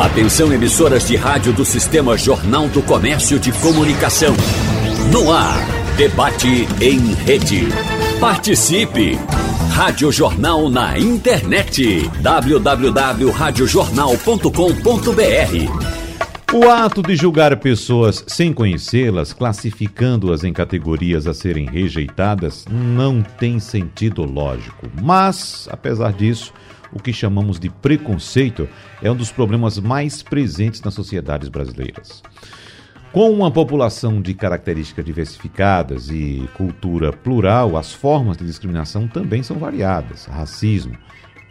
Atenção emissoras de rádio do Sistema Jornal do Comércio de Comunicação. No ar, debate em rede. Participe! Rádio Jornal na internet. www.radiojornal.com.br O ato de julgar pessoas sem conhecê-las, classificando-as em categorias a serem rejeitadas, não tem sentido lógico. Mas, apesar disso, o que chamamos de preconceito é um dos problemas mais presentes nas sociedades brasileiras. Com uma população de características diversificadas e cultura plural, as formas de discriminação também são variadas: racismo,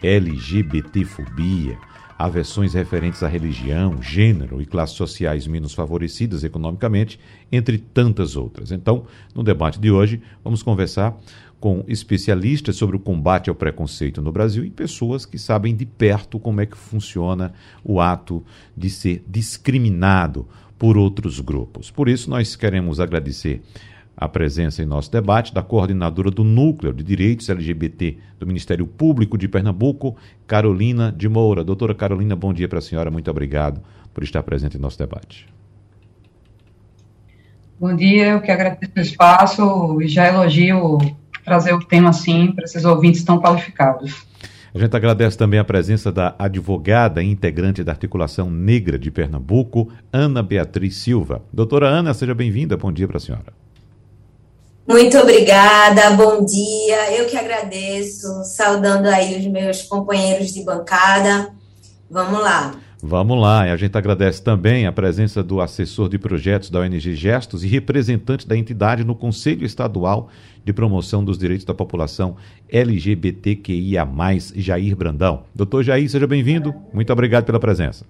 LGBTfobia, aversões referentes à religião, gênero e classes sociais menos favorecidas economicamente, entre tantas outras. Então, no debate de hoje, vamos conversar com especialistas sobre o combate ao preconceito no Brasil e pessoas que sabem de perto como é que funciona o ato de ser discriminado por outros grupos. Por isso, nós queremos agradecer a presença em nosso debate da coordenadora do Núcleo de Direitos LGBT do Ministério Público de Pernambuco, Carolina de Moura. Doutora Carolina, bom dia para a senhora, muito obrigado por estar presente em nosso debate. Bom dia, eu que agradeço o espaço e já elogio trazer o tema assim para esses ouvintes tão qualificados. A gente agradece também a presença da advogada e integrante da Articulação Negra de Pernambuco, Ana Beatriz Silva. Doutora Ana, seja bem-vinda. Bom dia para a senhora. Muito obrigada, bom dia. Eu que agradeço, saudando aí os meus companheiros de bancada. Vamos lá. Vamos lá, e a gente agradece também a presença do assessor de projetos da ONG Gestos e representante da entidade no Conselho Estadual de Promoção dos Direitos da População LGBTQIA, Jair Brandão. Doutor Jair, seja bem-vindo. Muito obrigado pela presença.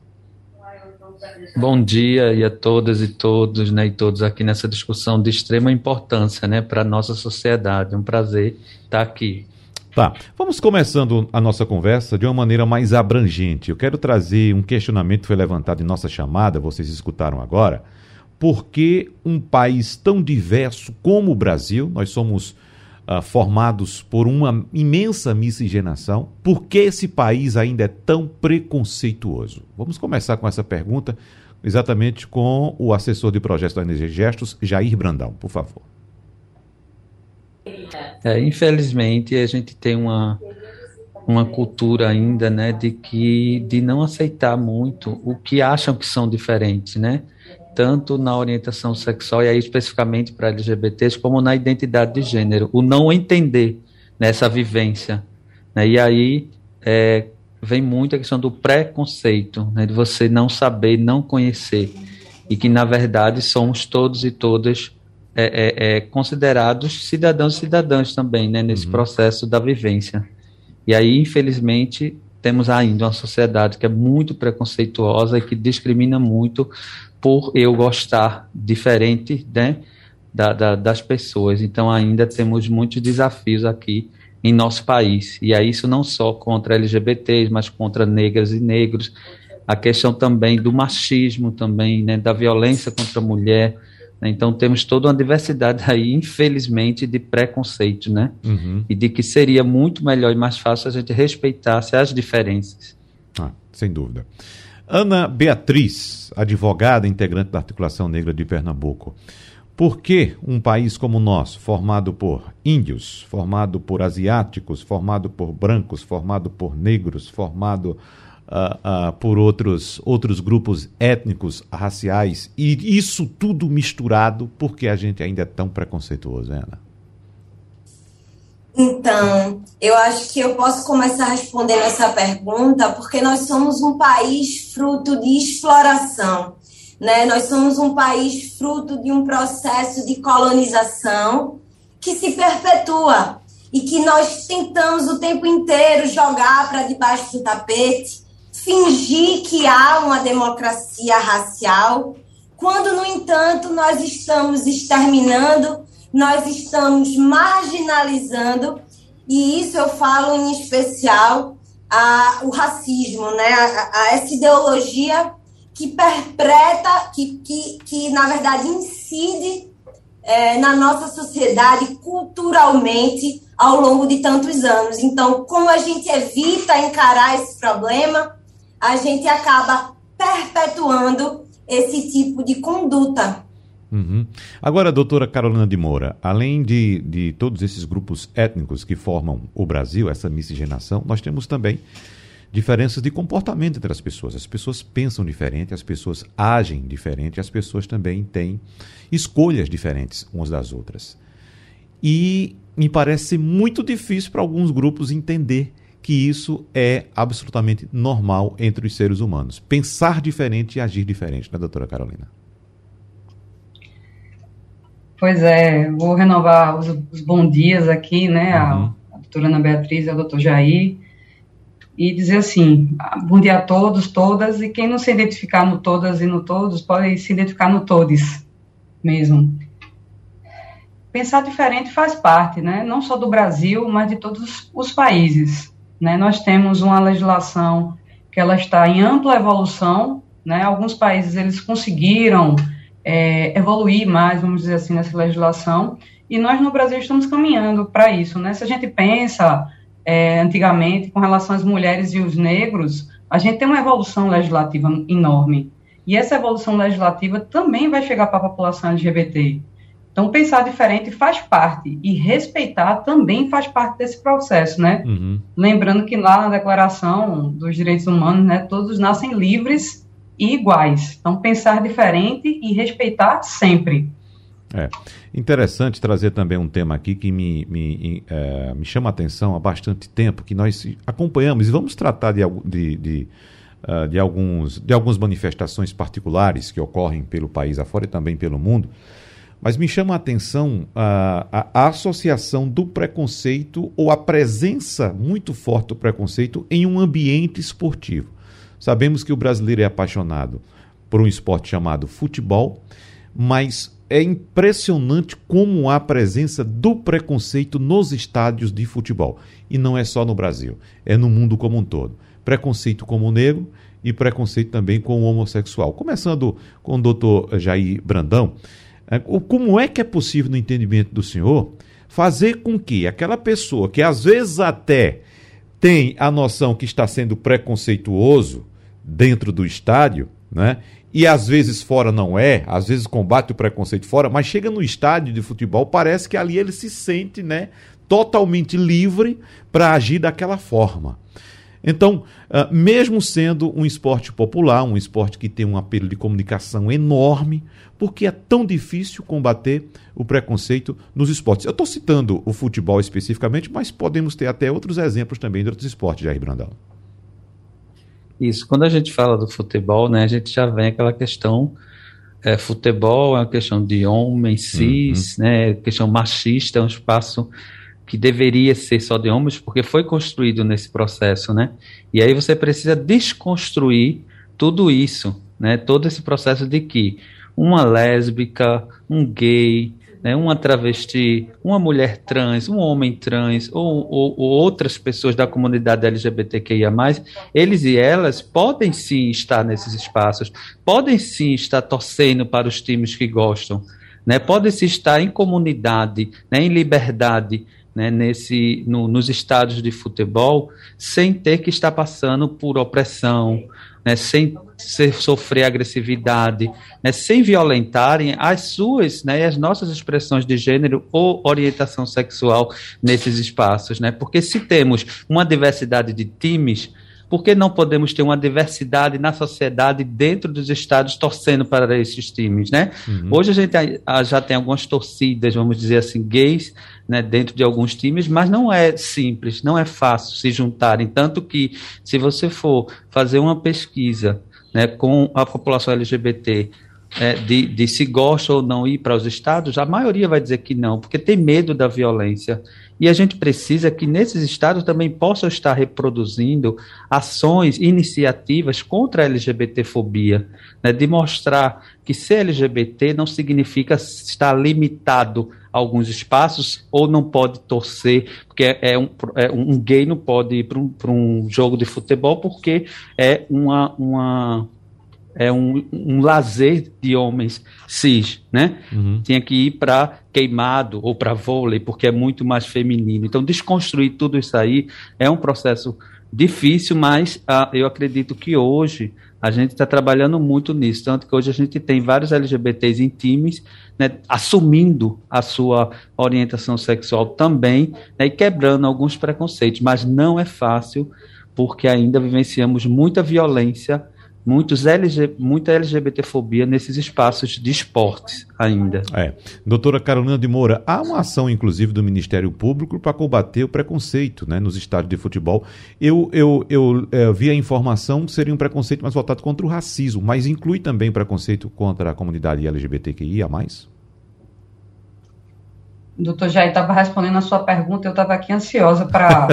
Bom dia e a todas e todos, né, e todos aqui nessa discussão de extrema importância, né, para a nossa sociedade. É um prazer estar aqui. Tá, vamos começando a nossa conversa de uma maneira mais abrangente. Eu quero trazer um questionamento que foi levantado em nossa chamada, vocês escutaram agora. Por que um país tão diverso como o Brasil, nós somos uh, formados por uma imensa miscigenação, por que esse país ainda é tão preconceituoso? Vamos começar com essa pergunta, exatamente com o assessor de projetos da Energia Gestos, Jair Brandão, por favor. É, infelizmente, a gente tem uma, uma cultura ainda, né, de que de não aceitar muito o que acham que são diferentes, né? Tanto na orientação sexual, e aí especificamente para LGBTs, como na identidade de gênero. O não entender nessa vivência. Né? E aí é, vem muito a questão do preconceito, né? de você não saber, não conhecer. E que, na verdade, somos todos e todas é, é, é, considerados cidadãos e cidadãs também, né, nesse uhum. processo da vivência. E aí, infelizmente, temos ainda uma sociedade que é muito preconceituosa e que discrimina muito por eu gostar diferente né, da, da, das pessoas. Então, ainda temos muitos desafios aqui em nosso país. E é isso não só contra LGBTs, mas contra negras e negros. A questão também do machismo, também, né, da violência contra a mulher? Então temos toda uma diversidade aí, infelizmente, de preconceito, né? Uhum. E de que seria muito melhor e mais fácil a gente respeitasse as diferenças. Ah, sem dúvida. Ana Beatriz, advogada integrante da Articulação Negra de Pernambuco. Por que um país como o nosso, formado por índios, formado por asiáticos, formado por brancos, formado por negros, formado uh, uh, por outros, outros grupos étnicos, raciais, e isso tudo misturado, porque a gente ainda é tão preconceituoso, Ana? Então, eu acho que eu posso começar respondendo essa pergunta porque nós somos um país fruto de exploração, né? Nós somos um país fruto de um processo de colonização que se perpetua e que nós tentamos o tempo inteiro jogar para debaixo do tapete fingir que há uma democracia racial, quando, no entanto, nós estamos exterminando, nós estamos marginalizando, e isso eu falo em especial a, o racismo, né? A, a essa ideologia que perpreta, que, que, que na verdade incide é, na nossa sociedade culturalmente ao longo de tantos anos. Então, como a gente evita encarar esse problema, a gente acaba perpetuando esse tipo de conduta. Uhum. Agora, doutora Carolina de Moura, além de, de todos esses grupos étnicos que formam o Brasil, essa miscigenação, nós temos também diferenças de comportamento entre as pessoas. As pessoas pensam diferente, as pessoas agem diferente, as pessoas também têm escolhas diferentes umas das outras. E me parece muito difícil para alguns grupos entender que isso é absolutamente normal entre os seres humanos. Pensar diferente e agir diferente, né, doutora Carolina? Pois é, vou renovar os, os bons dias aqui, né, uhum. a, a doutora Ana Beatriz e a doutor Jair, e dizer assim, bom dia a todos, todas, e quem não se identificar no todas e no todos, pode se identificar no todes mesmo. Pensar diferente faz parte, né, não só do Brasil, mas de todos os países. Né? Nós temos uma legislação que ela está em ampla evolução, né? alguns países eles conseguiram é, evoluir mais, vamos dizer assim, nessa legislação, e nós no Brasil estamos caminhando para isso. Né? Se a gente pensa é, antigamente com relação às mulheres e os negros, a gente tem uma evolução legislativa enorme. E essa evolução legislativa também vai chegar para a população LGBT. Então, pensar diferente faz parte e respeitar também faz parte desse processo, né? Uhum. Lembrando que lá na Declaração dos Direitos Humanos, né, todos nascem livres e iguais. Então, pensar diferente e respeitar sempre. É interessante trazer também um tema aqui que me, me, é, me chama a atenção há bastante tempo, que nós acompanhamos e vamos tratar de, de, de, uh, de, alguns, de algumas manifestações particulares que ocorrem pelo país afora e também pelo mundo. Mas me chama a atenção a, a, a, associação do preconceito ou a presença muito forte do preconceito em um ambiente esportivo. Sabemos que o brasileiro é apaixonado por um esporte chamado futebol, mas é impressionante como há a presença do preconceito nos estádios de futebol. E não é só no Brasil, é no mundo como um todo. Preconceito com o negro e preconceito também com o homossexual. Começando com o doutor Jair Brandão. É, como é que é possível, no entendimento do senhor, fazer com que aquela pessoa que às vezes até tem a noção que está sendo preconceituoso dentro do estádio, né? E às vezes fora não é, às vezes combate o preconceito fora, mas chega no estádio de futebol, parece que ali ele se sente, né, totalmente livre para agir daquela forma. Então, uh, mesmo sendo um esporte popular, um esporte que tem um apelo de comunicação enorme, porque é tão difícil combater o preconceito nos esportes? Eu estou citando o futebol especificamente, mas podemos ter até outros exemplos também de outros esportes, Jair Brandão. Isso, quando a gente fala do futebol, né, a gente já vem aquela questão, é, futebol é uma questão de homem, cis, uhum. né, questão machista, é um espaço que deveria ser só de homens, porque foi construído nesse processo, né? E aí você precisa desconstruir tudo isso, né? Todo esse processo de que uma lésbica, um gay, né, uma travesti, uma mulher trans, um homem trans ou, ou, ou, outras pessoas da comunidade LGBTQIA+, eles e elas podem sim estar nesses espaços, podem sim estar torcendo para os times que gostam, né, podem sim estar em comunidade, né, em liberdade, né, nesse, no, nos estádios de futebol, sem ter que estar passando por opressão, né, sem ser, sofrer agressividade, né, sem violentarem as suas né, as nossas expressões de gênero ou orientação sexual nesses espaços. Né? Porque se temos uma diversidade de times, por que não podemos ter uma diversidade na sociedade dentro dos estados torcendo para esses times, né? Uhum. Hoje a gente já tem algumas torcidas, vamos dizer assim, gays, né, dentro de alguns times, mas não é simples, não é fácil se juntarem, tanto que se você for fazer uma pesquisa né, com a população LGBT é, de, de, se gosta ou não ir para os estados, a maioria vai dizer que não, porque tem medo da violência. E a gente precisa que nesses estados também possam estar reproduzindo ações, iniciativas contra a LGBTfobia, né, de mostrar que ser LGBT não significa estar limitado a alguns espaços ou não pode torcer, porque é, é um, é um gay não pode ir para um, um jogo de futebol porque é uma, uma é um, um lazer de homens cis, né? Uhum. Tinha que ir para queimado ou para vôlei, porque é muito mais feminino. Então, desconstruir tudo isso aí é um processo difícil, mas ah, eu acredito que hoje a gente está trabalhando muito nisso, tanto que hoje a gente tem vários LGBTs em times, né, assumindo a sua orientação sexual também, né, e quebrando alguns preconceitos, mas não é fácil, porque ainda vivenciamos muita violência muitos LG, muita LGBTfobia nesses espaços de esportes ainda. É. Doutora Carolina de Moura, há uma ação, inclusive, do Ministério Público para combater o preconceito né, nos estádios de futebol. Eu, eu, eu é, vi a informação que seria um preconceito mais voltado contra o racismo, mas inclui também preconceito contra a comunidade LGBTQIA+. O doutor Jair estava respondendo a sua pergunta, eu estava aqui ansiosa para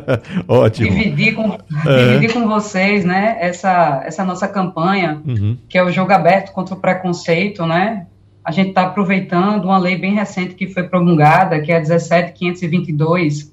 dividir, com, é. dividir com vocês né, essa, essa nossa campanha, uhum. que é o jogo aberto contra o preconceito. Né? A gente está aproveitando uma lei bem recente que foi promulgada, que é a 17522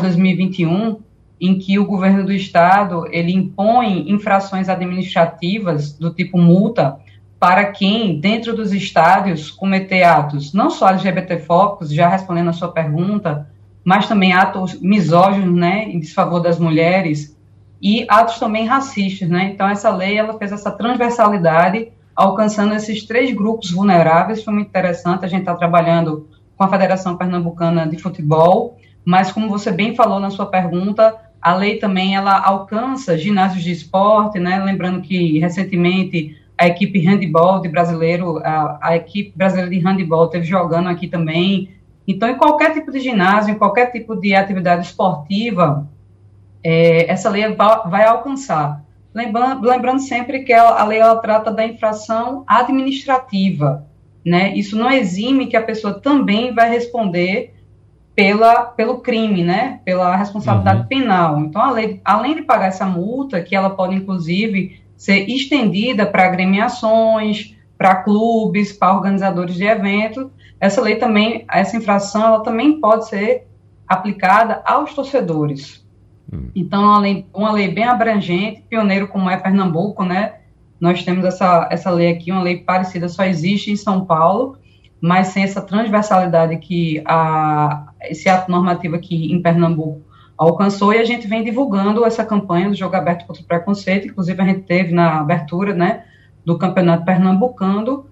2021, em que o governo do estado ele impõe infrações administrativas do tipo multa para quem, dentro dos estádios, cometer atos não só LGBTfóbicos, já respondendo a sua pergunta, mas também atos misóginos, né, em desfavor das mulheres, e atos também racistas, né? Então, essa lei, ela fez essa transversalidade, alcançando esses três grupos vulneráveis, foi muito interessante, a gente está trabalhando com a Federação Pernambucana de Futebol, mas como você bem falou na sua pergunta, a lei também, ela alcança ginásios de esporte, né? Lembrando que, recentemente, a equipe handball de brasileiro, a, a equipe brasileira de handball teve jogando aqui também. Então, em qualquer tipo de ginásio, em qualquer tipo de atividade esportiva, é, essa lei vai, alcançar. Lembrando, lembrando, sempre que a, a lei ela trata da infração administrativa, né? Isso não exime que a pessoa também vai responder pela, pelo crime, né? Pela responsabilidade uhum. penal. Então, a lei, além de pagar essa multa, que ela pode, inclusive, ser estendida para agremiações, para clubes, para organizadores de eventos. Essa lei também, essa infração, ela também pode ser aplicada aos torcedores. Hum. Então, uma lei, uma lei bem abrangente, pioneiro como é Pernambuco, né? Nós temos essa, essa lei aqui, uma lei parecida, só existe em São Paulo, mas sem essa transversalidade que a, esse ato normativo aqui em Pernambuco alcançou e a gente vem divulgando essa campanha do Jogo Aberto contra o Preconceito, inclusive a gente teve na abertura, né, do Campeonato Pernambucano,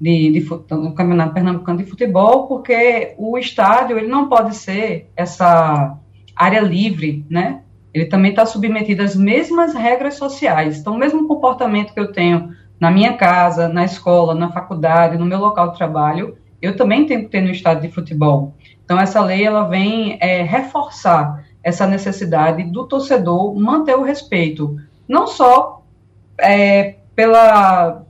de, de, do Campeonato Pernambucano de Futebol, porque o estádio, ele não pode ser essa área livre, né, ele também está submetido às mesmas regras sociais, então o mesmo comportamento que eu tenho na minha casa, na escola, na faculdade, no meu local de trabalho, eu também tenho que ter no estádio de futebol. Então, essa lei, ela vem é, reforçar essa necessidade do torcedor manter o respeito, não só é, pela,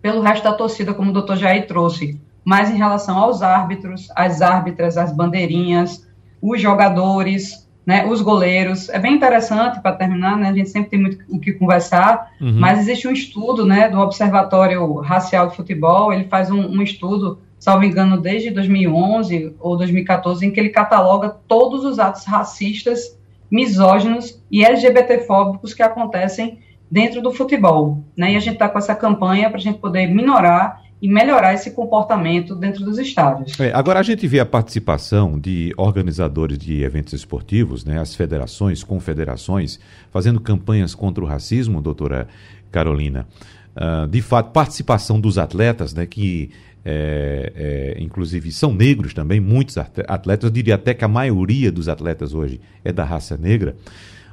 pelo resto da torcida, como o doutor Jair trouxe, mas em relação aos árbitros, às árbitras, às bandeirinhas, os jogadores, né, os goleiros. É bem interessante, para terminar, né, a gente sempre tem muito o que conversar, uhum. mas existe um estudo né, do Observatório Racial de Futebol, ele faz um, um estudo salvo engano, desde 2011 ou 2014, em que ele cataloga todos os atos racistas, misóginos e LGBTfóbicos que acontecem dentro do futebol. Né? E a gente está com essa campanha para a gente poder minorar e melhorar esse comportamento dentro dos estádios. É, agora a gente vê a participação de organizadores de eventos esportivos, né, as federações, confederações, fazendo campanhas contra o racismo, doutora Carolina. Uh, de fato, participação dos atletas, né, que é, é, inclusive são negros também, muitos atletas, eu diria até que a maioria dos atletas hoje é da raça negra.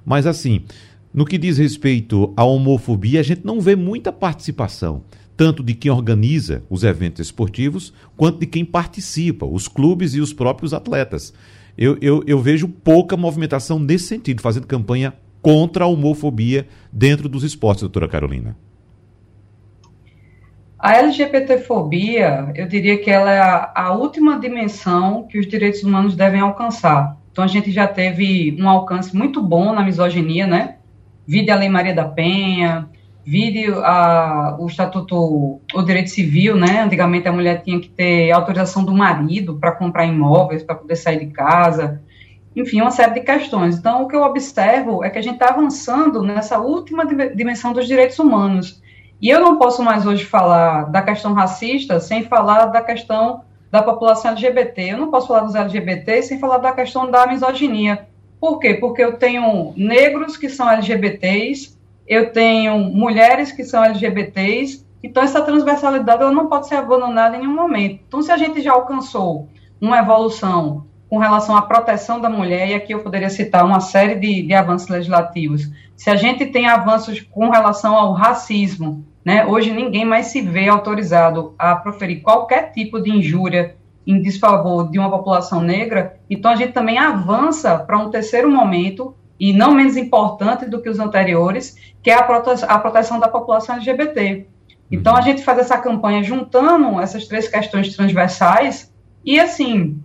Mas assim, no que diz respeito à homofobia, a gente não vê muita participação, tanto de quem organiza os eventos esportivos, quanto de quem participa, os clubes e os próprios atletas. Eu, eu, eu vejo pouca movimentação nesse sentido, fazendo campanha contra a homofobia dentro dos esportes, doutora Carolina. A LGBTfobia, eu diria que ela é a, a, última dimensão que os direitos humanos devem alcançar. Então, a gente já teve um alcance muito bom na misoginia, né? Vide a Lei Maria da Penha, vide a, o Estatuto, o Direito Civil, né? Antigamente a mulher tinha que ter autorização do marido para comprar imóveis, para poder sair de casa. Enfim, uma série de questões. Então, o que eu observo é que a gente está avançando nessa última dimensão dos direitos humanos e eu não posso mais hoje falar da questão racista sem falar da questão da população LGBT. Eu não posso falar dos LGBT sem falar da questão da misoginia, Por quê? Porque eu tenho negros que são LGBTs, eu tenho mulheres que são LGBTs, então essa transversalidade ela não pode ser abandonada em nenhum momento. Então, se a gente já alcançou uma evolução com relação à proteção da mulher, e aqui eu poderia citar uma série de, de avanços legislativos, se a gente tem avanços com relação ao racismo, né, hoje ninguém mais se vê autorizado a proferir qualquer tipo de injúria em desfavor de uma população negra, então a gente também avança para um terceiro momento, e não menos importante do que os anteriores, que é a, prote a proteção da população LGBT. Então a gente faz essa campanha juntando essas três questões transversais e assim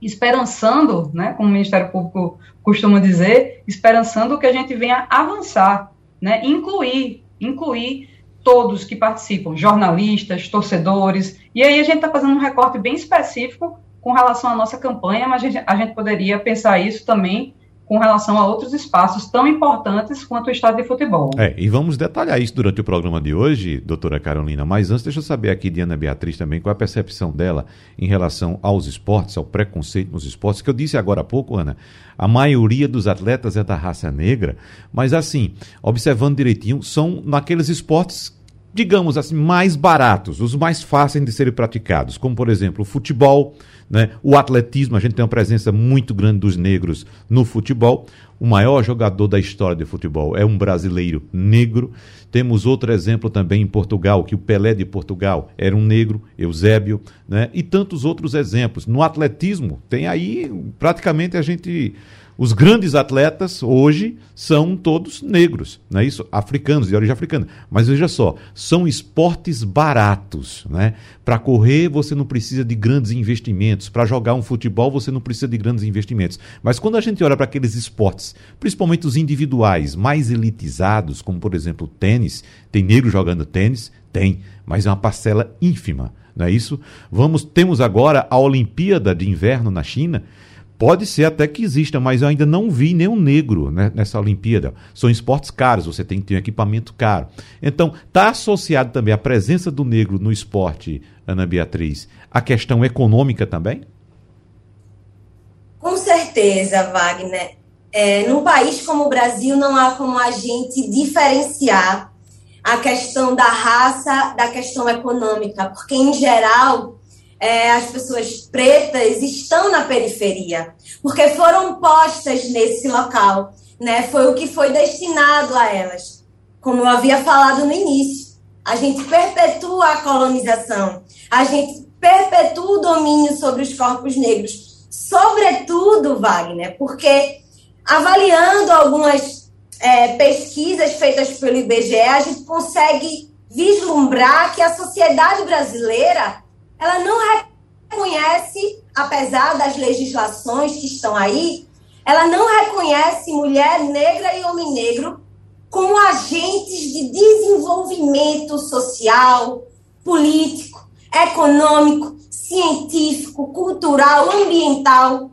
esperançando, né, como o Ministério Público costuma dizer, esperançando que a gente venha avançar, né, incluir, incluir todos que participam, jornalistas, torcedores, e aí a gente está fazendo um recorte bem específico com relação à nossa campanha, mas a gente, a gente poderia pensar isso também com relação a outros espaços tão importantes quanto o estado de futebol. É, e vamos detalhar isso durante o programa de hoje, doutora Carolina. Mas antes, deixa eu saber aqui de Ana Beatriz também qual é a percepção dela em relação aos esportes, ao preconceito nos esportes, que eu disse agora há pouco, Ana, a maioria dos atletas é da raça negra, mas assim, observando direitinho, são naqueles esportes digamos assim, mais baratos, os mais fáceis de serem praticados, como por exemplo o futebol, né? o atletismo, a gente tem uma presença muito grande dos negros no futebol. O maior jogador da história de futebol é um brasileiro negro. Temos outro exemplo também em Portugal, que o Pelé de Portugal era um negro, Eusébio, né? e tantos outros exemplos. No atletismo, tem aí praticamente a gente os grandes atletas hoje são todos negros, não é isso? Africanos, de origem africana. Mas veja só, são esportes baratos, né? Para correr você não precisa de grandes investimentos, para jogar um futebol você não precisa de grandes investimentos. Mas quando a gente olha para aqueles esportes, principalmente os individuais, mais elitizados, como por exemplo o tênis, tem negro jogando tênis? Tem, mas é uma parcela ínfima, não é isso? Vamos, temos agora a Olimpíada de Inverno na China, Pode ser até que exista, mas eu ainda não vi nenhum negro né, nessa Olimpíada. São esportes caros, você tem que ter um equipamento caro. Então, está associado também a presença do negro no esporte, Ana Beatriz, a questão econômica também? Com certeza, Wagner. É, num país como o Brasil, não há como a gente diferenciar a questão da raça da questão econômica, porque, em geral, é, as pessoas pretas estão na periferia, porque foram postas nesse local, né? Foi o que foi destinado a elas. Como eu havia falado no início, a gente perpetua a colonização, a gente perpetua o domínio sobre os corpos negros, sobretudo, Wagner, porque avaliando algumas é, pesquisas feitas pelo IBGE, a gente consegue vislumbrar que a sociedade brasileira ela não reconhece, apesar das legislações que estão aí, ela não reconhece mulher negra e homem negro como agentes de desenvolvimento social, político, econômico, científico, cultural, ambiental.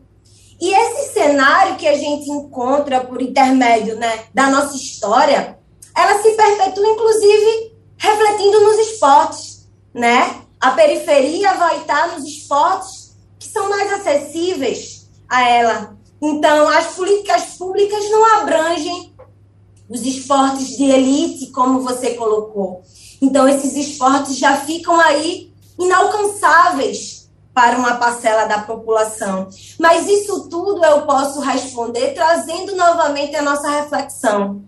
E esse cenário que a gente encontra por intermédio né, da nossa história, ela se perpetua, inclusive, refletindo nos esportes, né? A periferia vai estar nos esportes que são mais acessíveis a ela. Então, as políticas públicas não abrangem os esportes de elite, como você colocou. Então, esses esportes já ficam aí inalcançáveis para uma parcela da população. Mas isso tudo eu posso responder trazendo novamente a nossa reflexão.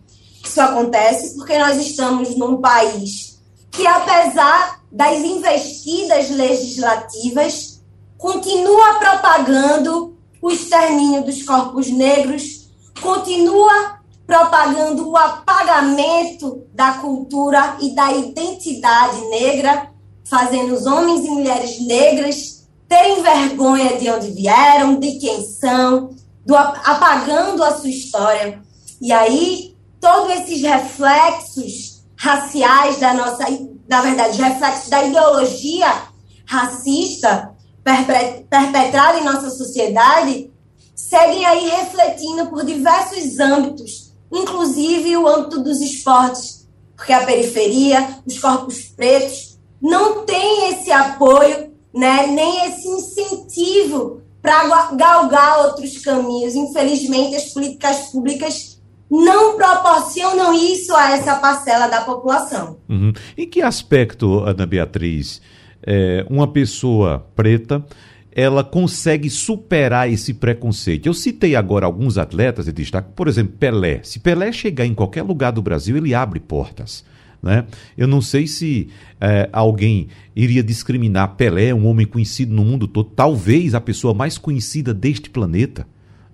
Isso acontece porque nós estamos num país que, apesar das investidas legislativas, continua propagando o extermínio dos corpos negros, continua propagando o apagamento da cultura e da identidade negra, fazendo os homens e mulheres negras terem vergonha de onde vieram, de quem são, do, apagando a sua história. E aí, todos esses reflexos raciais da nossa na verdade, reflexos da ideologia racista perpetrada em nossa sociedade, seguem aí refletindo por diversos âmbitos, inclusive o âmbito dos esportes, porque a periferia, os corpos pretos, não tem esse apoio, né, nem esse incentivo para galgar outros caminhos. Infelizmente, as políticas públicas não proporcionam isso a essa parcela da população. Uhum. Em que aspecto, Ana Beatriz, é, uma pessoa preta ela consegue superar esse preconceito. Eu citei agora alguns atletas de destaque, por exemplo, Pelé. Se Pelé chegar em qualquer lugar do Brasil, ele abre portas. Né? Eu não sei se é, alguém iria discriminar Pelé, um homem conhecido no mundo todo, talvez a pessoa mais conhecida deste planeta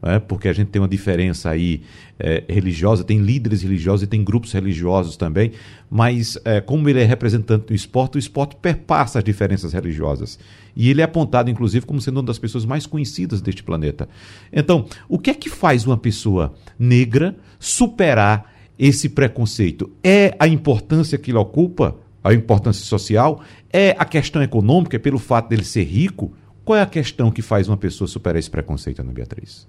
né? porque a gente tem uma diferença aí é, religiosa, tem líderes religiosos e tem grupos religiosos também, mas é, como ele é representante do esporte, o esporte perpassa as diferenças religiosas. E ele é apontado, inclusive, como sendo uma das pessoas mais conhecidas deste planeta. Então, o que é que faz uma pessoa negra superar esse preconceito? É a importância que ele ocupa? A importância social? É a questão econômica, pelo fato dele ser rico? Qual é a questão que faz uma pessoa superar esse preconceito, Ana Beatriz?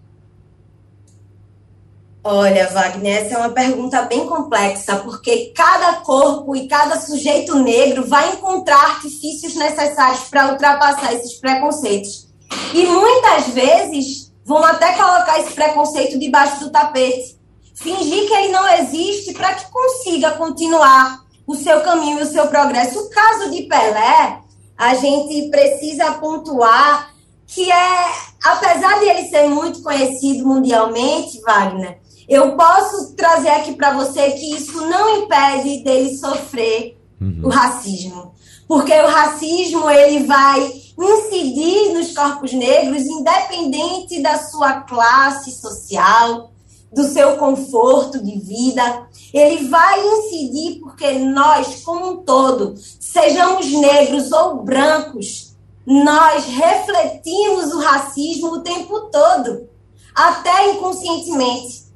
Olha, Wagner, essa é uma pergunta bem complexa, porque cada corpo e cada sujeito negro vai encontrar artifícios necessários para ultrapassar esses preconceitos. E muitas vezes vão até colocar esse preconceito debaixo do tapete, fingir que ele não existe para que consiga continuar o seu caminho e o seu progresso. O caso de Pelé, a gente precisa pontuar que é, apesar de ele ser muito conhecido mundialmente, Wagner, eu posso trazer aqui para você que isso não impede dele sofrer uhum. o racismo. Porque o racismo ele vai incidir nos corpos negros, independente da sua classe social, do seu conforto de vida. Ele vai incidir porque nós, como um todo, sejamos negros ou brancos, nós refletimos o racismo o tempo todo, até inconscientemente.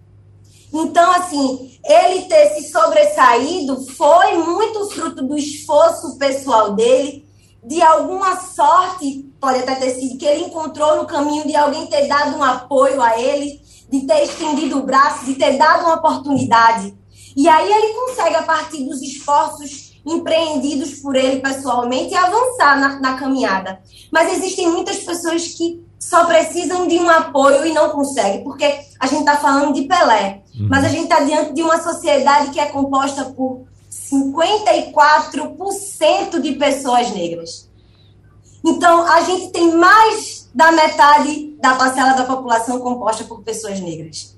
Então, assim, ele ter se sobressaído foi muito fruto do esforço pessoal dele, de alguma sorte, pode até ter sido, que ele encontrou no caminho de alguém ter dado um apoio a ele, de ter estendido o braço, de ter dado uma oportunidade. E aí ele consegue, a partir dos esforços empreendidos por ele pessoalmente, avançar na, na caminhada. Mas existem muitas pessoas que só precisam de um apoio e não conseguem, porque a gente está falando de Pelé, uhum. mas a gente está diante de uma sociedade que é composta por 54% de pessoas negras. Então, a gente tem mais da metade da parcela da população composta por pessoas negras.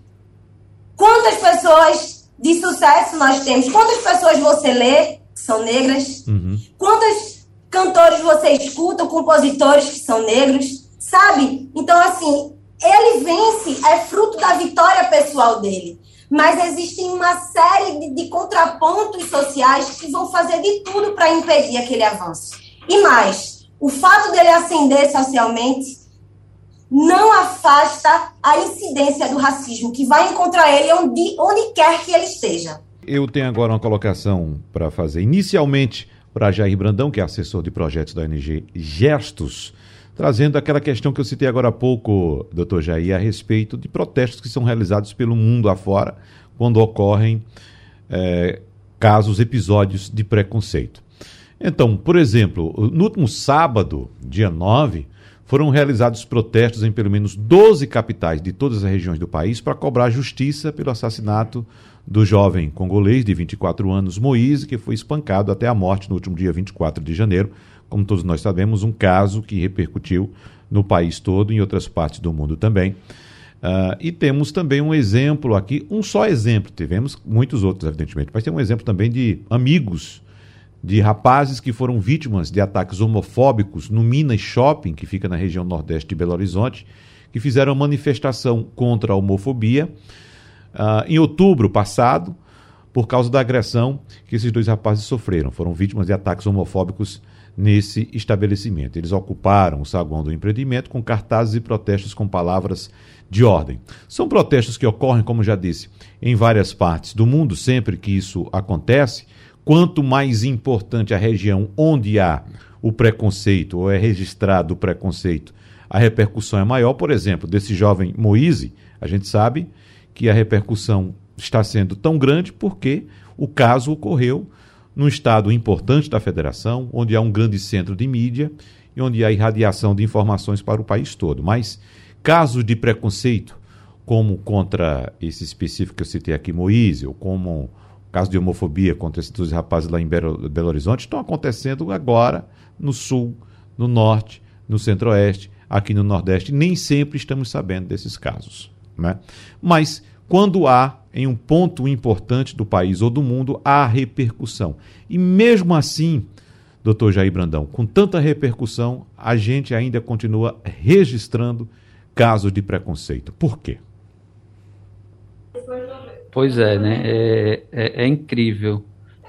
Quantas pessoas de sucesso nós temos? Quantas pessoas você lê que são negras? Uhum. Quantos cantores você escuta, compositores que são negros? sabe? Então, assim, ele vence, é fruto da vitória pessoal dele. Mas existem uma série de, de contrapontos sociais que vão fazer de tudo para impedir aquele avanço. E mais, o fato dele ascender socialmente não afasta a incidência do racismo, que vai encontrar ele onde, onde quer que ele esteja. Eu tenho agora uma colocação para fazer. Inicialmente, para Jair Brandão, que é assessor de projetos da ONG Gestos trazendo aquela questão que eu citei agora há pouco, doutor Jair, a respeito de protestos que são realizados pelo mundo afora quando ocorrem é, casos, episódios de preconceito. Então, por exemplo, no último sábado, dia 9, foram realizados protestos em pelo menos 12 capitais de todas as regiões do país para cobrar justiça pelo assassinato do jovem congolês de 24 anos, Moise, que foi espancado até a morte no último dia 24 de janeiro como todos nós sabemos, um caso que repercutiu no país todo e em outras partes do mundo também. Uh, e temos também um exemplo aqui, um só exemplo, tivemos muitos outros, evidentemente, mas tem um exemplo também de amigos de rapazes que foram vítimas de ataques homofóbicos no Minas Shopping, que fica na região nordeste de Belo Horizonte, que fizeram manifestação contra a homofobia uh, em outubro passado, por causa da agressão que esses dois rapazes sofreram. Foram vítimas de ataques homofóbicos nesse estabelecimento. Eles ocuparam o saguão do empreendimento com cartazes e protestos com palavras de ordem. São protestos que ocorrem, como já disse, em várias partes do mundo, sempre que isso acontece. Quanto mais importante a região onde há o preconceito ou é registrado o preconceito, a repercussão é maior. Por exemplo, desse jovem Moise, a gente sabe que a repercussão está sendo tão grande porque o caso ocorreu num estado importante da federação, onde há um grande centro de mídia e onde há irradiação de informações para o país todo. Mas casos de preconceito, como contra esse específico que eu citei aqui, Moise, ou como caso de homofobia contra esses dois rapazes lá em Belo, Belo Horizonte, estão acontecendo agora no Sul, no Norte, no Centro-Oeste, aqui no Nordeste. Nem sempre estamos sabendo desses casos. Né? Mas quando há em um ponto importante do país ou do mundo, há repercussão. E mesmo assim, doutor Jair Brandão, com tanta repercussão, a gente ainda continua registrando casos de preconceito. Por quê? Pois é, né? É, é, é incrível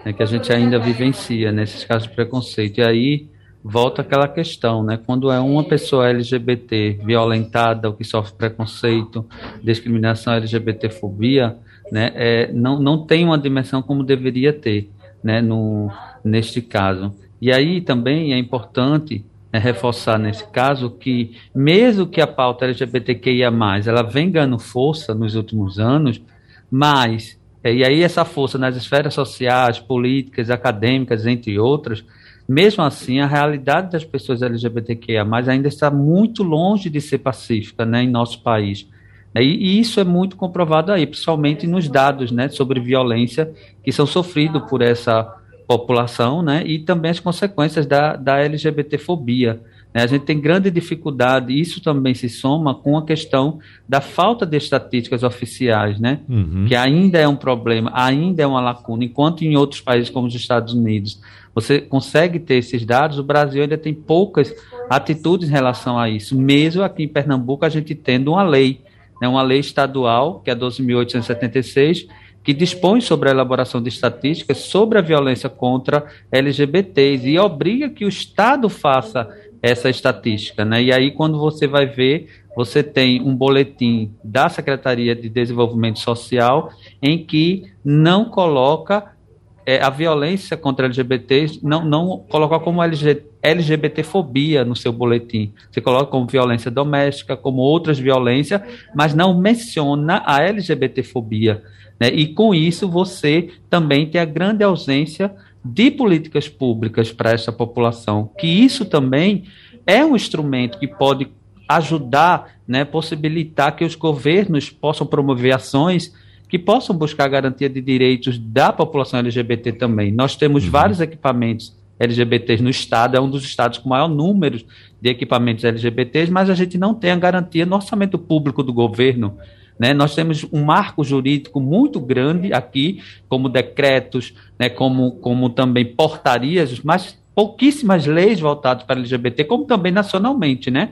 né, que a gente ainda vivencia nesses casos de preconceito. E aí volta aquela questão, né? Quando é uma pessoa LGBT violentada ou que sofre preconceito, discriminação, LGBTfobia, né? É, não, não tem uma dimensão como deveria ter, né? No, neste caso. E aí também é importante né, reforçar nesse caso que mesmo que a pauta LGBTQIA+, ela vem ganhando força nos últimos anos, mas é, e aí essa força nas esferas sociais, políticas, acadêmicas, entre outras, mesmo assim, a realidade das pessoas LGBTQIA+, ainda está muito longe de ser pacífica né, em nosso país. E, e isso é muito comprovado aí, principalmente nos dados né, sobre violência que são sofridos por essa população né, e também as consequências da, da LGBTfobia. Né. A gente tem grande dificuldade, isso também se soma com a questão da falta de estatísticas oficiais, né? Uhum. Que ainda é um problema, ainda é uma lacuna, enquanto em outros países como os Estados Unidos você consegue ter esses dados, o Brasil ainda tem poucas atitudes em relação a isso. Mesmo aqui em Pernambuco, a gente tendo uma lei, né, uma lei estadual, que é 12.876, que dispõe sobre a elaboração de estatísticas sobre a violência contra LGBTs e obriga que o Estado faça essa estatística. Né? E aí, quando você vai ver, você tem um boletim da Secretaria de Desenvolvimento Social em que não coloca é, a violência contra LGBTs, não, não colocar como LG, LGBTfobia no seu boletim. Você coloca como violência doméstica, como outras violências, mas não menciona a LGBTfobia. Né? E com isso você também tem a grande ausência de políticas públicas para essa população, que isso também é um instrumento que pode ajudar, né, possibilitar que os governos possam promover ações que possam buscar garantia de direitos da população LGBT também. Nós temos uhum. vários equipamentos LGBTs no estado, é um dos estados com maior número de equipamentos LGBTs, mas a gente não tem a garantia no orçamento público do governo. Né? Nós temos um marco jurídico muito grande aqui, como decretos, né? como, como também portarias, mas pouquíssimas leis voltadas para LGBT, como também nacionalmente, né?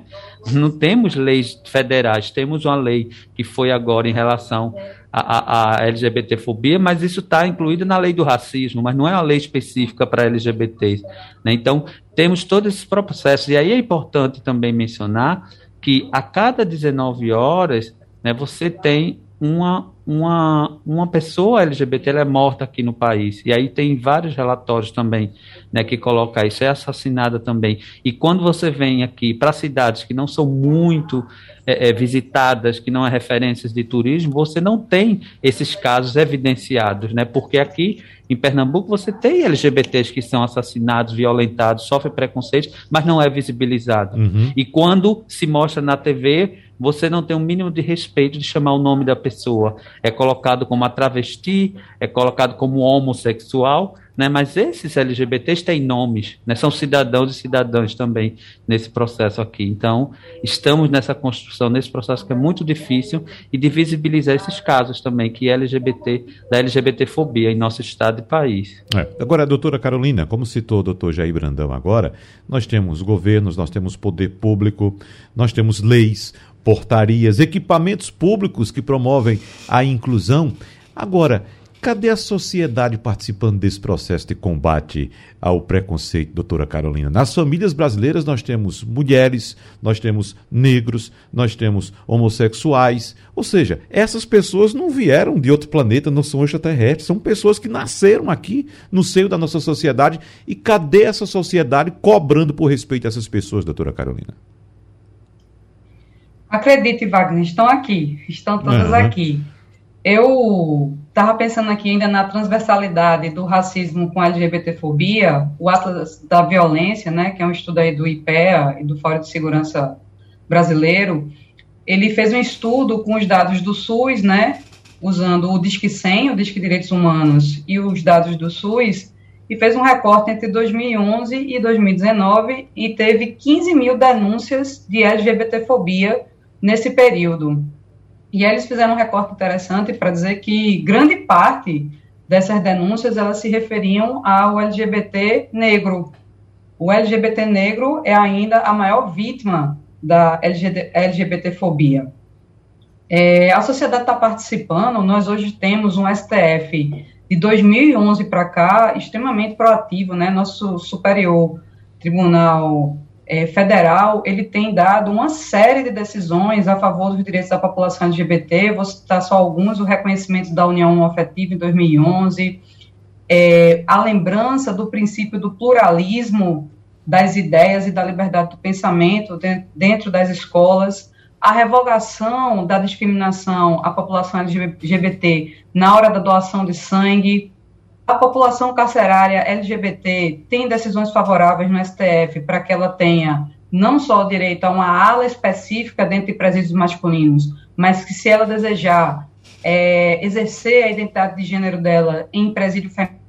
Não temos leis federais, temos uma lei que foi agora em relação à, à LGBTfobia, mas isso está incluído na lei do racismo, mas não é uma lei específica para LGBTs. Né? Então, temos todos esses processos, e aí é importante também mencionar que a cada 19 horas né, você tem uma, uma, uma pessoa LGBT é morta aqui no país. E aí tem vários relatórios também né, que colocam isso, é assassinada também. E quando você vem aqui para cidades que não são muito é, é, visitadas, que não é referências de turismo, você não tem esses casos evidenciados, né? Porque aqui em Pernambuco você tem LGBTs que são assassinados, violentados, sofrem preconceitos, mas não é visibilizado. Uhum. E quando se mostra na TV, você não tem o um mínimo de respeito de chamar o nome da pessoa. É colocado como a travesti, é colocado como homossexual, né? Mas esses LGBTs têm nomes, né? São cidadãos e cidadãs também nesse processo aqui. Então, estamos nessa construção, nesse processo que é muito difícil e de visibilizar esses casos também, que é LGBT, da LGBTfobia em nosso estado e país. É. Agora, doutora Carolina, como citou o doutor Jair Brandão agora, nós temos governos, nós temos poder público, nós temos leis, portarias, equipamentos públicos que promovem a inclusão. Agora, Cadê a sociedade participando desse processo de combate ao preconceito, doutora Carolina? Nas famílias brasileiras nós temos mulheres, nós temos negros, nós temos homossexuais. Ou seja, essas pessoas não vieram de outro planeta, não são extraterrestres, são pessoas que nasceram aqui no seio da nossa sociedade. E cadê essa sociedade cobrando por respeito a essas pessoas, doutora Carolina? Acredite, Wagner, estão aqui, estão todas uhum. aqui. Eu estava pensando aqui ainda na transversalidade do racismo com a LGBTfobia, o Atlas da Violência, né, que é um estudo aí do IPEA e do Fórum de Segurança Brasileiro, ele fez um estudo com os dados do SUS, né, usando o Disque 100, o Disque Direitos Humanos e os dados do SUS, e fez um recorte entre 2011 e 2019 e teve 15 mil denúncias de LGBTfobia nesse período. E eles fizeram um recorte interessante para dizer que grande parte dessas denúncias elas se referiam ao LGBT negro. O LGBT negro é ainda a maior vítima da LGBTfobia. É, a sociedade está participando, nós hoje temos um STF de 2011 para cá extremamente proativo, né? Nosso superior tribunal é, federal, ele tem dado uma série de decisões a favor dos direitos da população LGBT, vou citar só alguns, o reconhecimento da união afetiva em 2011, é, a lembrança do princípio do pluralismo das ideias e da liberdade do pensamento dentro das escolas, a revogação da discriminação à população LGBT na hora da doação de sangue, a população carcerária LGBT tem decisões favoráveis no STF para que ela tenha não só direito a uma ala específica dentro de presídios masculinos, mas que se ela desejar é, exercer a identidade de gênero dela em presídio feminino,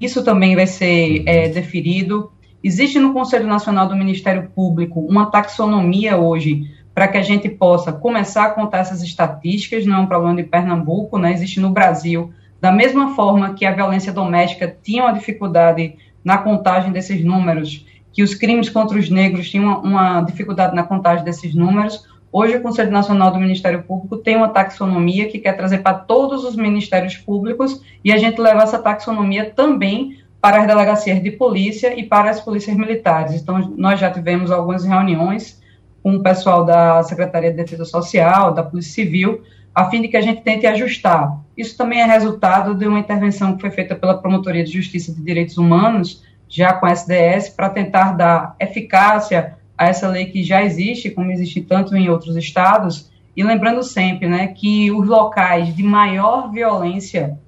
isso também vai ser é, deferido. Existe no Conselho Nacional do Ministério Público uma taxonomia hoje para que a gente possa começar a contar essas estatísticas, não é um problema de Pernambuco, né? existe no Brasil da mesma forma que a violência doméstica tinha uma dificuldade na contagem desses números, que os crimes contra os negros tinham uma, uma dificuldade na contagem desses números, hoje o Conselho Nacional do Ministério Público tem uma taxonomia que quer trazer para todos os ministérios públicos e a gente leva essa taxonomia também para as delegacias de polícia e para as polícias militares. Então, nós já tivemos algumas reuniões com o pessoal da Secretaria de Defesa Social, da Polícia Civil, a fim de que a gente tente ajustar. Isso também é resultado de uma intervenção que foi feita pela Promotoria de Justiça de Direitos Humanos, já com a SDS, para tentar dar eficácia a essa lei que já existe, como existe tanto em outros estados, e lembrando sempre né, que os locais de maior violência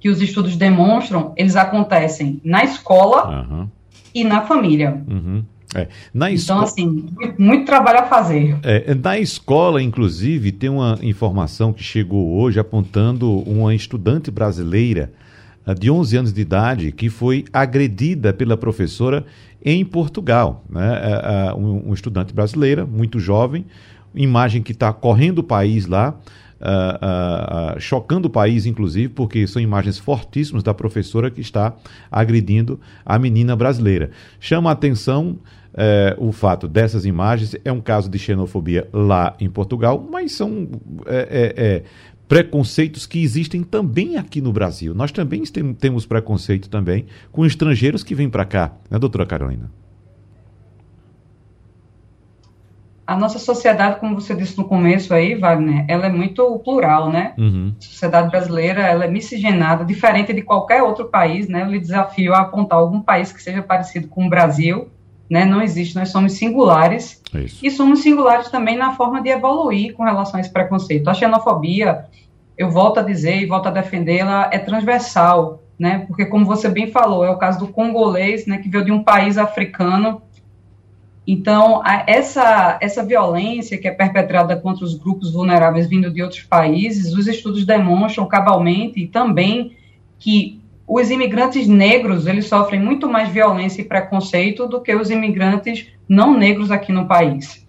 que os estudos demonstram, eles acontecem na escola uhum. e na família. Uhum. É. Na então, assim, muito trabalho a fazer. É, na escola, inclusive, tem uma informação que chegou hoje apontando uma estudante brasileira ah, de 11 anos de idade que foi agredida pela professora em Portugal. Né? É, é, um, um estudante brasileira, muito jovem, imagem que está correndo o país lá. Uh, uh, uh, chocando o país, inclusive, porque são imagens fortíssimas da professora que está agredindo a menina brasileira. Chama a atenção é, o fato dessas imagens. É um caso de xenofobia lá em Portugal, mas são é, é, é preconceitos que existem também aqui no Brasil. Nós também tem, temos preconceito também com estrangeiros que vêm para cá, né, doutora Carolina? a nossa sociedade, como você disse no começo aí, Wagner, ela é muito plural, né? Uhum. A sociedade brasileira, ela é miscigenada, diferente de qualquer outro país, né? Eu lhe desafio a apontar algum país que seja parecido com o Brasil, né? Não existe, nós somos singulares Isso. e somos singulares também na forma de evoluir com relação a esse preconceito. A xenofobia, eu volto a dizer e volto a defendê-la, é transversal, né? Porque como você bem falou, é o caso do congolês, né, que veio de um país africano. Então, a, essa essa violência que é perpetrada contra os grupos vulneráveis vindo de outros países, os estudos demonstram cabalmente também que os imigrantes negros eles sofrem muito mais violência e preconceito do que os imigrantes não negros aqui no país.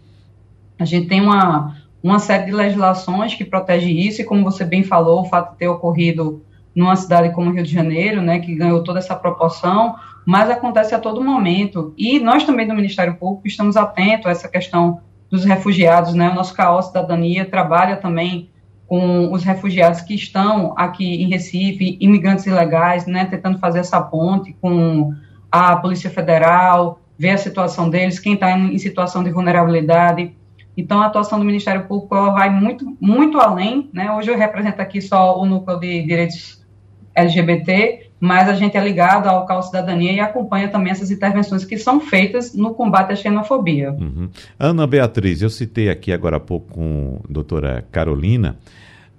A gente tem uma, uma série de legislações que protege isso, e como você bem falou, o fato de ter ocorrido numa cidade como Rio de Janeiro, né, que ganhou toda essa proporção, mas acontece a todo momento. E nós também do Ministério Público estamos atentos a essa questão dos refugiados, né, o nosso CAO Cidadania trabalha também com os refugiados que estão aqui em Recife, imigrantes ilegais, né, tentando fazer essa ponte com a Polícia Federal, ver a situação deles, quem está em, situação de vulnerabilidade. Então, a atuação do Ministério Público ela vai muito, muito além. Né? Hoje eu represento aqui só o núcleo de direitos LGBT, mas a gente é ligado ao Cal Cidadania e acompanha também essas intervenções que são feitas no combate à xenofobia. Uhum. Ana Beatriz, eu citei aqui agora há pouco com a doutora Carolina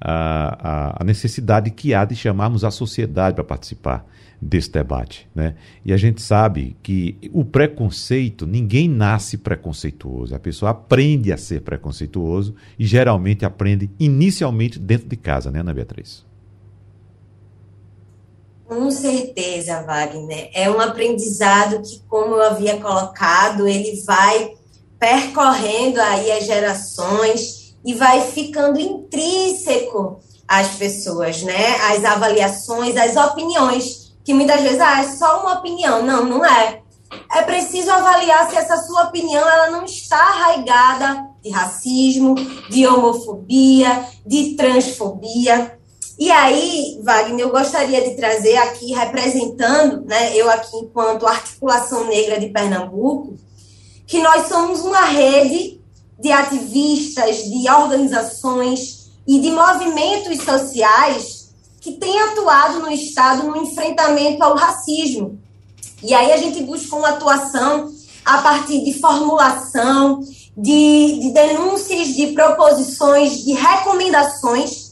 a, a necessidade que há de chamarmos a sociedade para participar desse debate. Né? E a gente sabe que o preconceito, ninguém nasce preconceituoso. A pessoa aprende a ser preconceituoso e geralmente aprende inicialmente dentro de casa, né, Ana Beatriz? Com certeza, Wagner. É um aprendizado que, como eu havia colocado, ele vai percorrendo aí as gerações e vai ficando intrínseco às pessoas, né? As avaliações, as opiniões que muitas vezes ah, é só uma opinião. Não, não é. É preciso avaliar se essa sua opinião ela não está arraigada de racismo, de homofobia, de transfobia. E aí, Wagner, eu gostaria de trazer aqui, representando, né, eu aqui enquanto Articulação Negra de Pernambuco, que nós somos uma rede de ativistas, de organizações e de movimentos sociais que tem atuado no Estado no enfrentamento ao racismo. E aí a gente busca uma atuação a partir de formulação, de, de denúncias, de proposições, de recomendações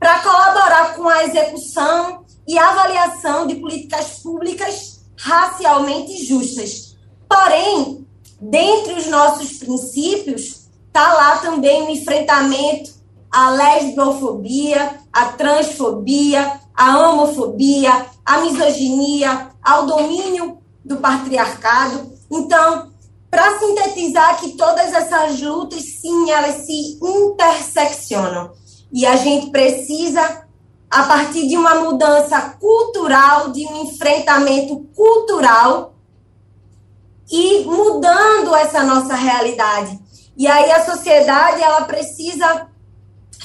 para colaborar com a execução e avaliação de políticas públicas racialmente justas. Porém, dentre os nossos princípios, está lá também o enfrentamento à lesbofobia, à transfobia, à homofobia, à misoginia, ao domínio do patriarcado. Então, para sintetizar que todas essas lutas, sim, elas se interseccionam. E a gente precisa, a partir de uma mudança cultural, de um enfrentamento cultural, e mudando essa nossa realidade. E aí a sociedade, ela precisa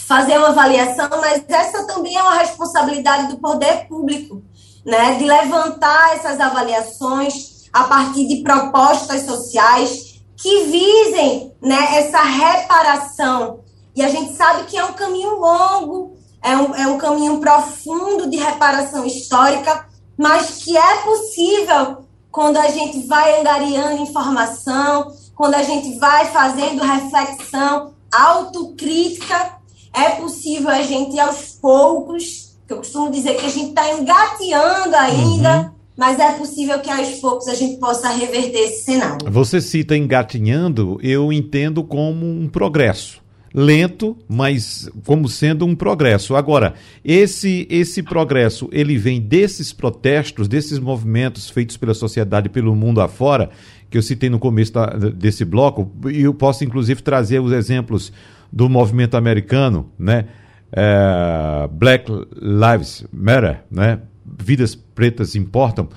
fazer uma avaliação, mas essa também é uma responsabilidade do poder público, né, de levantar essas avaliações a partir de propostas sociais que visem, né, essa reparação. E a gente sabe que é um caminho longo, é um, é um caminho profundo de reparação histórica, mas que é possível quando a gente vai angariando informação, quando a gente vai fazendo reflexão, autocrítica é possível a gente, aos poucos, que eu costumo dizer que a gente está engateando ainda, uhum. mas é possível que aos poucos a gente possa reverter esse cenário. Você cita engatinhando, eu entendo como um progresso lento, mas como sendo um progresso. Agora, esse esse progresso, ele vem desses protestos, desses movimentos feitos pela sociedade pelo mundo afora, que eu citei no começo da, desse bloco, e eu posso inclusive trazer os exemplos do movimento americano, né? É, Black Lives Matter, né? Vidas pretas importam.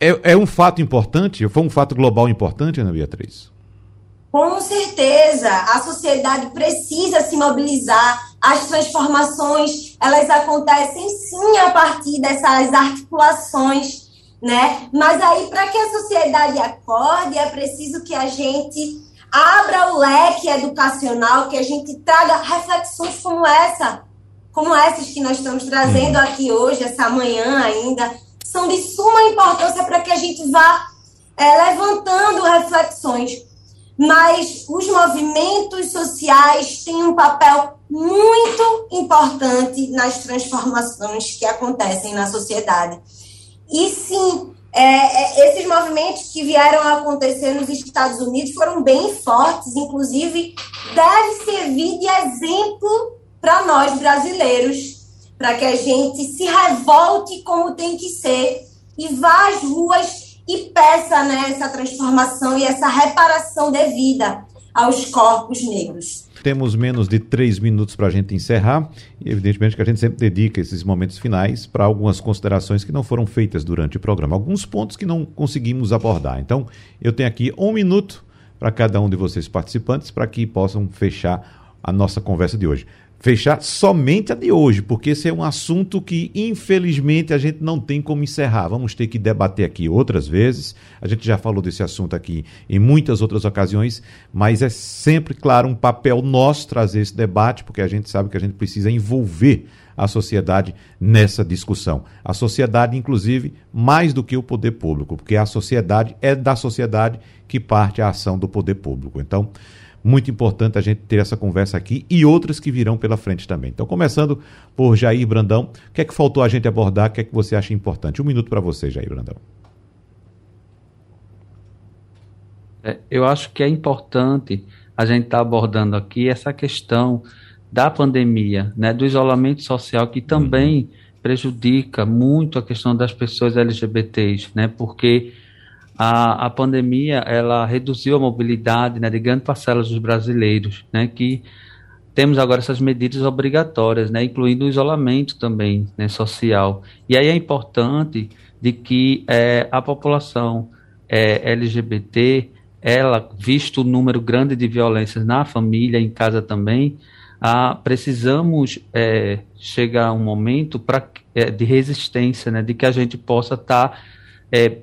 É, é um fato importante? Foi um fato global importante, Ana Beatriz? Com certeza, a sociedade precisa se mobilizar. As transformações, elas acontecem sim a partir dessas articulações, né? Mas aí, para que a sociedade acorde, é preciso que a gente abra o leque educacional, que a gente traga reflexões como essa, como essas que nós estamos trazendo uhum. aqui hoje, essa manhã ainda, são de suma importância para que a gente vá é, levantando reflexões. Mas os movimentos sociais têm um papel muito importante nas transformações que acontecem na sociedade. E sim, é, é, esses movimentos que vieram a acontecer nos Estados Unidos foram bem fortes, inclusive deve servir de exemplo para nós brasileiros, para que a gente se revolte como tem que ser e vá às ruas e peça né, essa transformação e essa reparação devida aos corpos negros. Temos menos de três minutos para a gente encerrar e, evidentemente, que a gente sempre dedica esses momentos finais para algumas considerações que não foram feitas durante o programa, alguns pontos que não conseguimos abordar. Então, eu tenho aqui um minuto para cada um de vocês participantes para que possam fechar a nossa conversa de hoje fechar somente a de hoje, porque esse é um assunto que, infelizmente, a gente não tem como encerrar. Vamos ter que debater aqui outras vezes. A gente já falou desse assunto aqui em muitas outras ocasiões, mas é sempre, claro, um papel nosso trazer esse debate, porque a gente sabe que a gente precisa envolver a sociedade nessa discussão. A sociedade, inclusive, mais do que o poder público, porque a sociedade é da sociedade que parte a ação do poder público. Então, muito importante a gente ter essa conversa aqui e outras que virão pela frente também. Então, começando por Jair Brandão, o que é que faltou a gente abordar, o que é que você acha importante? Um minuto para você, Jair Brandão. É, eu acho que é importante a gente estar tá abordando aqui essa questão da pandemia, né, do isolamento social, que também uhum. prejudica muito a questão das pessoas LGBTs, né, porque a, a pandemia ela reduziu a mobilidade né, de grande parcela dos brasileiros, né, que temos agora essas medidas obrigatórias, né, incluindo o isolamento também né, social. E aí é importante de que é, a população é, LGBT, ela, visto o número grande de violências na família, em casa também, ah, precisamos é, chegar a um momento pra, é, de resistência, né, de que a gente possa estar tá, é,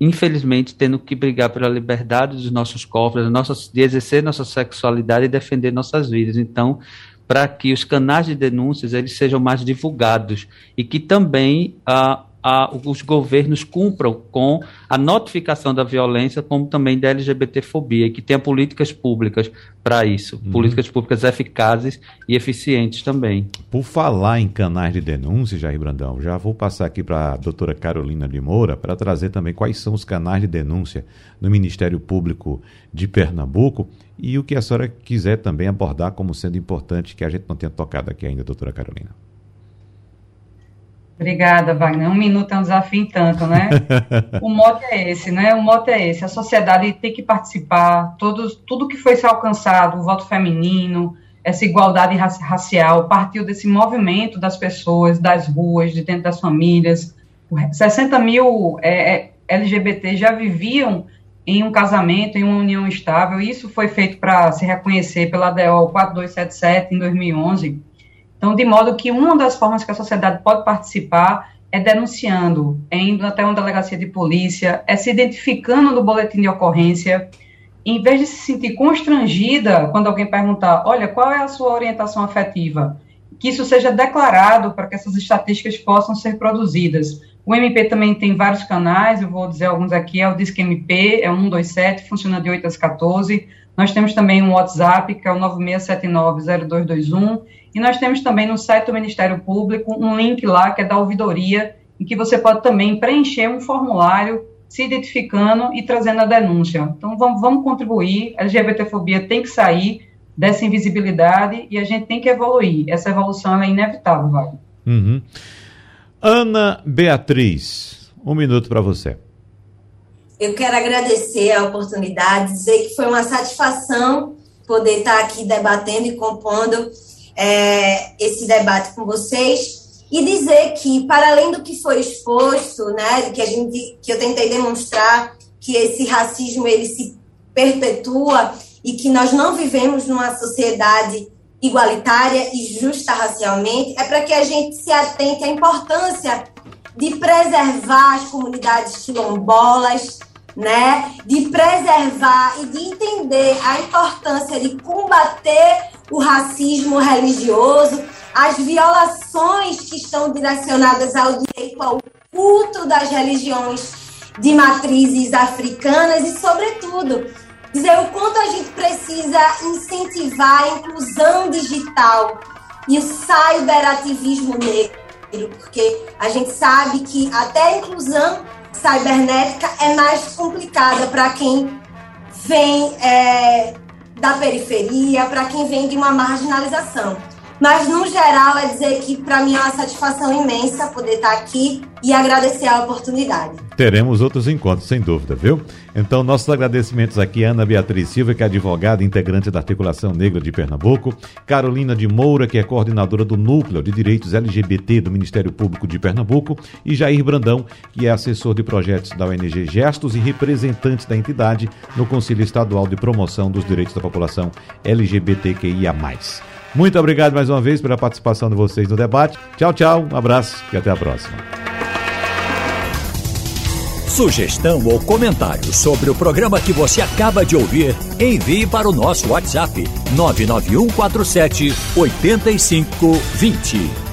infelizmente, tendo que brigar pela liberdade dos nossos corpos, de exercer nossa sexualidade e defender nossas vidas. Então, para que os canais de denúncias eles sejam mais divulgados e que também ah, a, os governos cumpram com a notificação da violência, como também da LGBTfobia, que tenha políticas públicas para isso, uhum. políticas públicas eficazes e eficientes também. Por falar em canais de denúncia, Jair Brandão, já vou passar aqui para a doutora Carolina de Moura para trazer também quais são os canais de denúncia no Ministério Público de Pernambuco e o que a senhora quiser também abordar como sendo importante que a gente não tenha tocado aqui ainda, doutora Carolina. Obrigada, Wagner. Um minuto é um desafio em tanto, né? o mote é esse, né? O mote é esse. A sociedade tem que participar, todos, tudo que foi alcançado, o voto feminino, essa igualdade racial, partiu desse movimento das pessoas, das ruas, de dentro das famílias. 60 mil é, é LGBT já viviam em um casamento, em uma união estável. Isso foi feito para se reconhecer pela DO 4277 em 2011 então, de modo que uma das formas que a sociedade pode participar é denunciando, é indo até uma delegacia de polícia, é se identificando no boletim de ocorrência, em vez de se sentir constrangida quando alguém perguntar, olha, qual é a sua orientação afetiva? Que isso seja declarado para que essas estatísticas possam ser produzidas. O MP também tem vários canais, eu vou dizer alguns aqui, é o Disque MP, é o 127, funciona de 8 às 14. Nós temos também um WhatsApp, que é o 96790221, e nós temos também no site do Ministério Público um link lá que é da ouvidoria, em que você pode também preencher um formulário se identificando e trazendo a denúncia. Então vamos, vamos contribuir, a LGBTfobia tem que sair dessa invisibilidade e a gente tem que evoluir. Essa evolução é inevitável, Wagner. Uhum. Ana Beatriz, um minuto para você. Eu quero agradecer a oportunidade, dizer que foi uma satisfação poder estar aqui debatendo e compondo é, esse debate com vocês e dizer que, para além do que foi exposto, né, que, a gente, que eu tentei demonstrar que esse racismo ele se perpetua e que nós não vivemos numa sociedade igualitária e justa racialmente, é para que a gente se atente à importância de preservar as comunidades quilombolas, né, de preservar e de entender a importância de combater o racismo religioso, as violações que estão direcionadas ao direito ao culto das religiões de matrizes africanas e, sobretudo, dizer o quanto a gente precisa incentivar a inclusão digital e o cyberativismo negro, porque a gente sabe que até a inclusão cibernética é mais complicada para quem vem é, da periferia, para quem vem de uma marginalização. Mas, no geral, é dizer que para mim é uma satisfação imensa poder estar aqui e agradecer a oportunidade. Teremos outros encontros, sem dúvida, viu? Então, nossos agradecimentos aqui a Ana Beatriz Silva, que é advogada integrante da Articulação Negra de Pernambuco, Carolina de Moura, que é coordenadora do Núcleo de Direitos LGBT do Ministério Público de Pernambuco, e Jair Brandão, que é assessor de projetos da ONG Gestos e representante da entidade no Conselho Estadual de Promoção dos Direitos da População LGBTQIA. Muito obrigado mais uma vez pela participação de vocês no debate. Tchau, tchau, um abraço e até a próxima. Sugestão ou comentário sobre o programa que você acaba de ouvir, envie para o nosso WhatsApp 99147 8520.